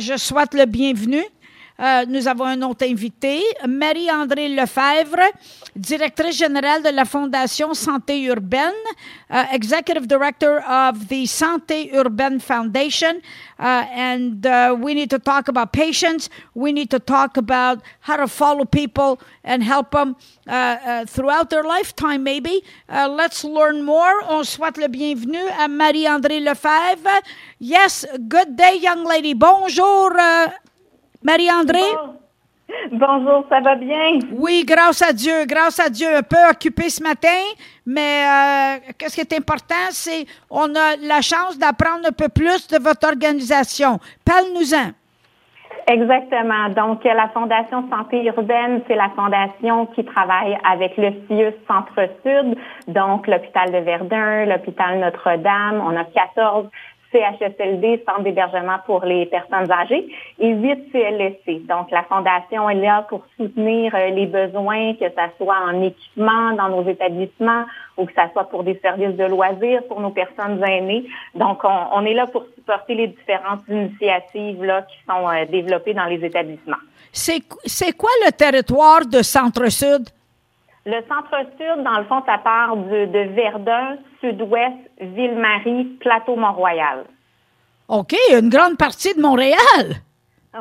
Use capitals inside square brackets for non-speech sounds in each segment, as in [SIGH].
Je souhaite le bienvenu. Euh, nous avons un autre invité, Marie-André Lefebvre, directrice générale de la Fondation Santé Urbaine, uh, Executive Director of the Santé Urbaine Foundation. Uh, and uh, we need to talk about patients. We need to talk about how to follow people and help them throughout their lifetime, maybe. let's learn more. On souhaite le bienvenu à Marie-André Lefebvre. Yes, good day, young lady. Bonjour, Marie-André? Bonjour, ça va bien? Oui, grâce à Dieu, grâce à Dieu. Un peu occupé ce matin, mais euh, qu'est-ce qui est important, c'est on a la chance d'apprendre un peu plus de votre organisation. Parle-nous-en. Exactement. Donc, la Fondation Santé Urbaine, c'est la fondation qui travaille avec le CIUS Centre-Sud, donc l'hôpital de Verdun, l'hôpital Notre-Dame. On a 14 CHSLD, Centre d'hébergement pour les personnes âgées, et 8 CLSC. Donc, la Fondation est là pour soutenir euh, les besoins, que ce soit en équipement dans nos établissements ou que ce soit pour des services de loisirs pour nos personnes aînées. Donc, on, est là pour supporter les différentes initiatives là, qui sont euh, développées dans les établissements. C'est quoi le territoire de Centre-Sud? Le centre-sud, dans le fond, ça part de, Verdun, sud-ouest, Ville-Marie, Plateau-Mont-Royal. OK, une grande partie de Montréal.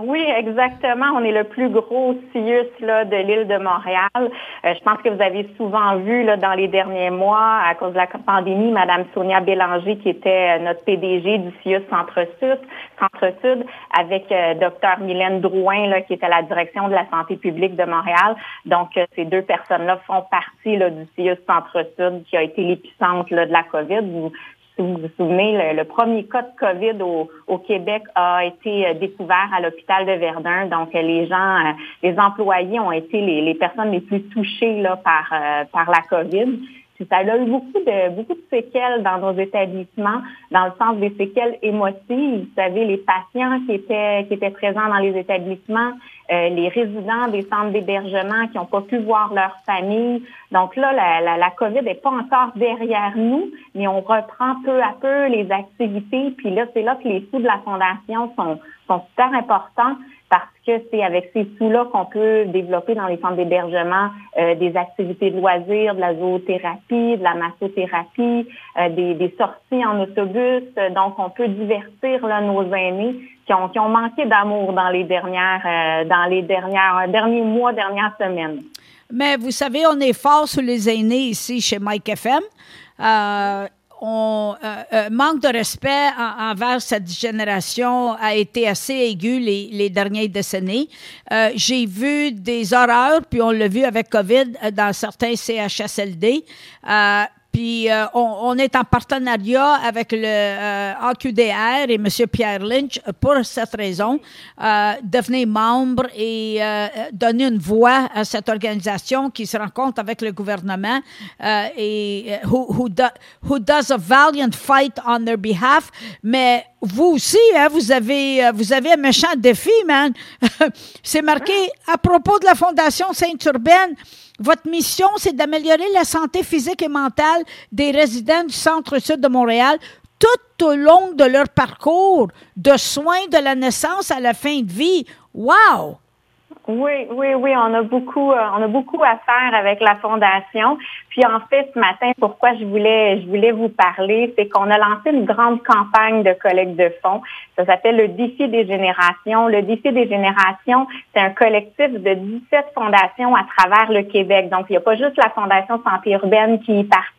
Oui, exactement. On est le plus gros CIUS là, de l'île de Montréal. Euh, je pense que vous avez souvent vu là, dans les derniers mois, à cause de la pandémie, Madame Sonia Bélanger, qui était euh, notre PDG du CIUS Centre-Sud, Centre-Sud, avec euh, Dr Mylène Drouin, là, qui était la direction de la santé publique de Montréal. Donc, ces deux personnes-là font partie là, du CIUS Centre-Sud, qui a été l'épicentre de la COVID si vous vous souvenez, le, premier cas de COVID au, Québec a été euh, découvert à l'hôpital de Verdun. Donc, les gens, euh, les employés ont été les, personnes les plus touchées euh, par la COVID ça a eu beaucoup de beaucoup de séquelles dans nos établissements, dans le sens des séquelles émotives. Vous savez, les patients qui étaient qui étaient présents dans les établissements, euh, les résidents des centres d'hébergement qui n'ont pas pu voir leur famille. Donc là, la, la, la COVID n'est pas encore derrière nous, mais on reprend peu à peu les activités. Puis là, c'est là que les sous de la fondation sont sont super importants parce que c'est avec ces sous-là qu'on peut développer dans les centres d'hébergement euh, des activités de loisirs, de la zoothérapie, de la massothérapie, euh, des, sorties en autobus. Donc, on peut divertir là, nos aînés qui ont, qui ont manqué d'amour dans les dernières, euh, dans les dernières, derniers mois, dernières semaines. Mais vous savez, on est fort sur les aînés ici chez Mike FM on, euh, euh, manque de respect envers cette génération a été assez aigu les, les dernières décennies. Euh, j'ai vu des horreurs, puis on l'a vu avec COVID dans certains CHSLD. Puis euh, on, est en partenariat avec le euh, AQDR et M. Pierre Lynch pour cette raison, euh, devenir membre et donner une voix à cette organisation qui se rencontre avec le gouvernement et who, who, who, does a valiant fight on their behalf. Mais vous aussi, hein, vous avez vous avez un méchant défi, man. [LAUGHS] C'est marqué à propos de la Fondation Sainte-Urbaine. Votre mission, c'est d'améliorer la santé physique et mentale des résidents du centre-sud de Montréal tout au long de leur parcours de soins de la naissance à la fin de vie. Wow! Oui, oui, oui, on a beaucoup, euh, on a beaucoup à faire avec la fondation. Puis en fait, ce matin, pourquoi je voulais, je voulais vous parler, c'est qu'on a lancé une grande campagne de collecte de fonds. Ça s'appelle le défi des générations. Le défi des générations, c'est un collectif de 17 fondations à travers le Québec. Donc, il n'y a pas juste la Fondation Santé urbaine qui y participe,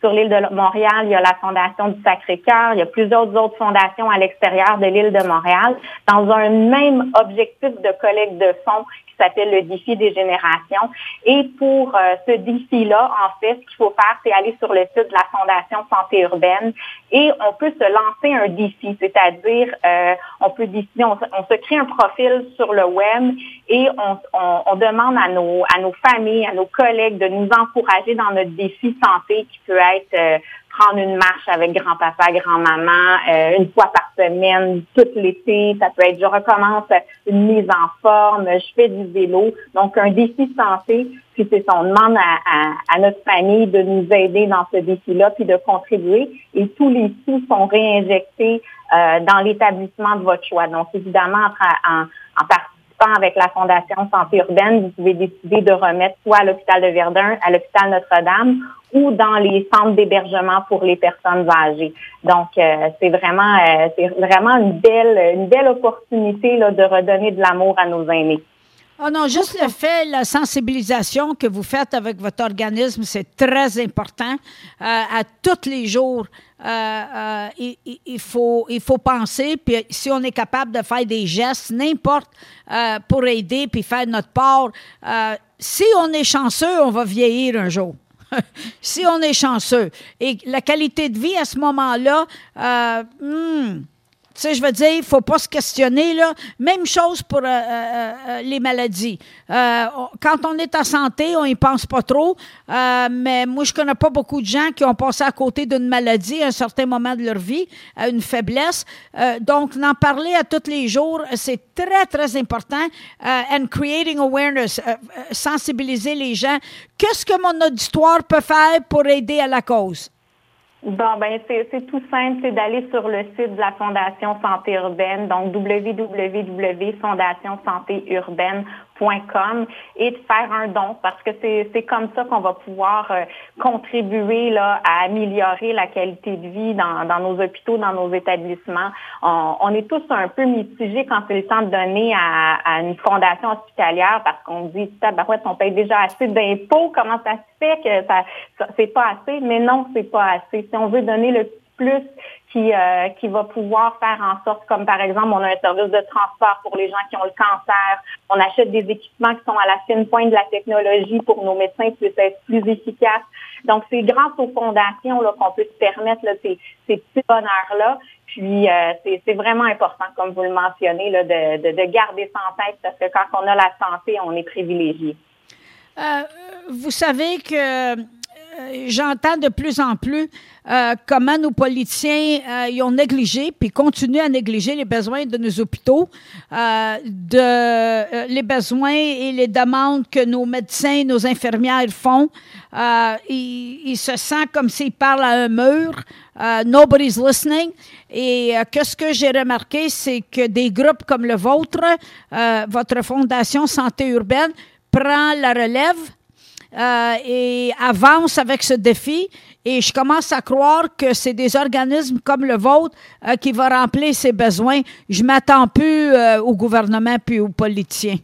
sur l'île de Montréal, il y a la Fondation du Sacré-Cœur, il y a plusieurs autres fondations à l'extérieur de l'île de Montréal, dans un même objectif de collecte de fonds qui s'appelle le défi des générations. Et pour euh, ce défi-là, en fait, ce qu'il faut faire, c'est aller sur le site de la Fondation Santé urbaine et on peut se lancer un défi, c'est-à-dire euh, on peut décider, on, se crée un profil sur le web et on, on, demande à nos, à nos familles, à nos collègues de nous encourager dans notre défi santé qui peut être euh, prendre une marche avec grand-papa, grand-maman, euh, une fois par semaine, tout l'été. Ça peut être, je recommence une mise en forme, je fais du vélo. Donc, un défi santé, puis c'est ça, on demande à, notre famille de nous aider dans ce défi-là, puis de contribuer. Et tous les sous sont réinjectés euh, dans l'établissement de votre choix. Donc, évidemment, en, en, avec la Fondation Santé Urbaine, vous pouvez décider de remettre soit à l'hôpital de Verdun, à l'hôpital Notre-Dame ou dans les centres d'hébergement pour les personnes âgées. Donc, euh, c'est vraiment, euh, c'est vraiment une belle, une belle opportunité là, de redonner de l'amour à nos aînés. Oh non, juste le fait, la sensibilisation que vous faites avec votre organisme, c'est très important. Euh, à tous les jours, il, il, faut, il faut penser, puis si on est capable de faire des gestes, n'importe, pour aider, puis faire notre part, si on est chanceux, on va vieillir un jour. [LAUGHS] si on est chanceux. Et la qualité de vie à ce moment-là, euh, hmm, tu sais, je veux dire, il faut pas se questionner. Là. Même chose pour euh, euh, euh, les maladies. quand on est en santé, on n'y pense pas trop. mais moi, je connais pas beaucoup de gens qui ont passé à côté d'une maladie à un certain moment de leur vie, à une faiblesse. donc, d'en parler à tous les jours, c'est très, très important. and creating awareness, sensibiliser les gens. Qu'est-ce que mon auditoire peut faire pour aider à la cause? Bon, ben c'est tout simple, c'est d'aller sur le site de la Fondation Santé Urbaine, donc www.fondationsantéurbaine.com et de faire un don parce que c'est comme ça qu'on va pouvoir euh, contribuer là, à améliorer la qualité de vie dans, dans nos hôpitaux, dans nos établissements. On, on est tous un peu mitigés quand c'est le temps de donner à, à une fondation hospitalière parce qu'on dit, tabarouette, on paye déjà assez d'impôts, comment ça se fait que ça, ça c'est pas assez? Mais non, c'est pas assez. Si on veut donner le plus qui, euh, qui va pouvoir faire en sorte, comme par exemple, on a un service de transport pour les gens qui ont le cancer, on achète des équipements qui sont à la fine pointe de la technologie pour nos médecins puissent être plus efficaces. Donc, c'est grâce aux fondations qu'on peut se permettre là, ces, ces petits bonheurs-là. Puis, euh, c'est vraiment important, comme vous le mentionnez, là, de, de, de garder ça en tête parce que quand on a la santé, on est privilégié. Euh, vous savez que j'entends de plus en plus euh, comment nos politiciens euh, y ont négligé puis continuent à négliger les besoins de nos hôpitaux, de les besoins et les demandes que nos médecins, nos infirmières font. ils, se sentent comme s'ils parlent à un mur. nobody's listening. Et qu'est-ce que j'ai remarqué, c'est que des groupes comme le vôtre, votre fondation Santé urbaine, prend la relève euh, et avance avec ce défi. Et je commence à croire que c'est des organismes comme le vôtre euh, qui vont remplir ces besoins. Je m'attends plus euh, au gouvernement puis aux politiciens.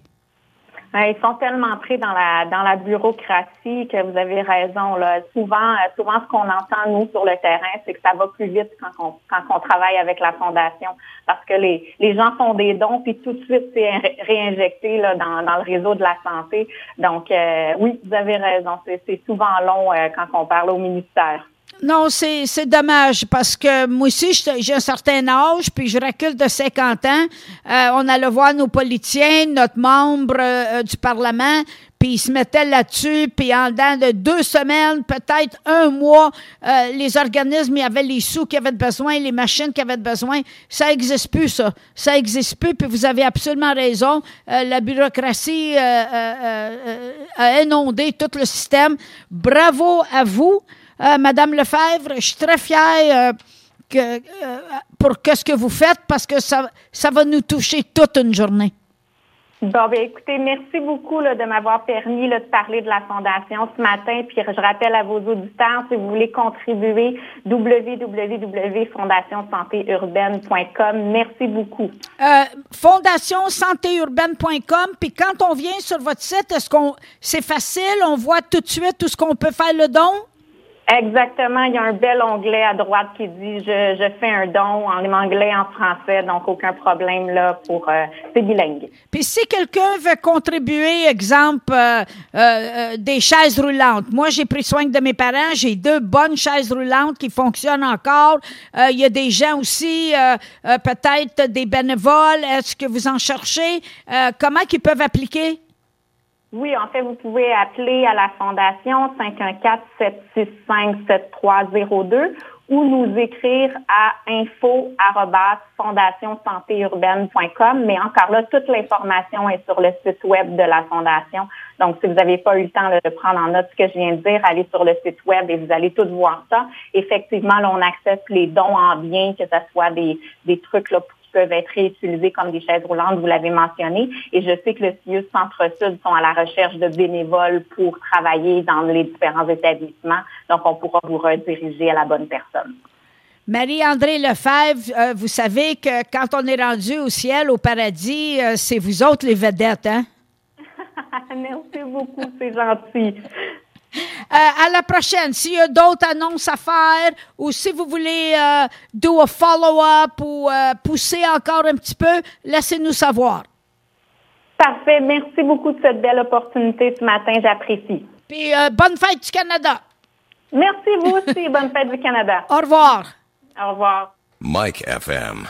Ils sont tellement pris dans la dans la bureaucratie que vous avez raison. Là. Souvent, souvent ce qu'on entend nous sur le terrain, c'est que ça va plus vite quand on quand on travaille avec la fondation, parce que les les gens font des dons puis tout de suite c'est réinjecté là dans dans le réseau de la santé. Donc euh, oui, vous avez raison. C'est souvent long euh, quand on parle au ministère. Non, c'est, dommage parce que moi aussi, j'ai un certain âge, puis je recule de 50 ans. Euh, on allait voir nos politiciens, notre membre euh, du Parlement, puis ils se mettaient là-dessus, puis en dedans de deux semaines, peut-être un mois, euh, les organismes, il y avait les sous qui avaient besoin, les machines qui avaient besoin. Ça n'existe plus, ça. Ça n'existe plus, puis vous avez absolument raison. la bureaucratie a inondé tout le système. Bravo à vous. Euh, Madame Lefebvre, je suis très fière euh, que, euh, pour ce que vous faites parce que ça, ça va nous toucher toute une journée. Bon, bien, écoutez, merci beaucoup de m'avoir permis de parler de la Fondation ce matin. Puis je rappelle à vos auditeurs, si vous voulez contribuer, www.fondationsantéurbaine.com. Merci beaucoup. Euh, Fondationsantéurbaine.com. Puis quand on vient sur votre site, est-ce qu'on c'est facile? On voit tout de suite tout ce qu'on peut faire le don? Exactement. Il y a un bel onglet à droite qui dit je, je fais un don en anglais, en français, donc aucun problème là pour euh, c'est bilingue. Puis si quelqu'un veut contribuer, exemple euh, euh, des chaises roulantes. Moi, j'ai pris soin de mes parents. J'ai deux bonnes chaises roulantes qui fonctionnent encore. il y a des gens aussi, peut-être des bénévoles. Est-ce que vous en cherchez? Comment ils peuvent appliquer? Oui, en fait, vous pouvez appeler à la Fondation 514-765-7302 ou nous écrire à info urbaine.com. Mais encore là, toute l'information est sur le site web de la Fondation. Donc, si vous n'avez pas eu le temps de prendre en note ce que je viens de dire, allez sur le site web et vous allez tout voir ça. Effectivement, là, on accepte les dons en biens, que ce soit des, trucs là, qui peuvent être réutilisés comme des chaises roulantes, vous l'avez mentionné. Et je sais que le CIUS Centre-Sud sont à la recherche de bénévoles pour travailler dans les différents établissements. Donc, on pourra vous rediriger à la bonne personne. Marie-André Lefebvre, euh, vous savez que quand on est rendu au ciel, au paradis, euh, c'est vous autres les vedettes, hein? [LAUGHS] Merci beaucoup, c'est gentil. Euh, à la prochaine. S'il y a d'autres annonces à faire ou si vous voulez euh, do a follow-up ou euh, pousser encore un petit peu, laissez-nous savoir. Parfait. Merci beaucoup de cette belle opportunité ce matin. J'apprécie. Puis bonne fête du Canada. Merci vous aussi. bonne fête du Canada. [LAUGHS] Au revoir. Au revoir. Mike FM.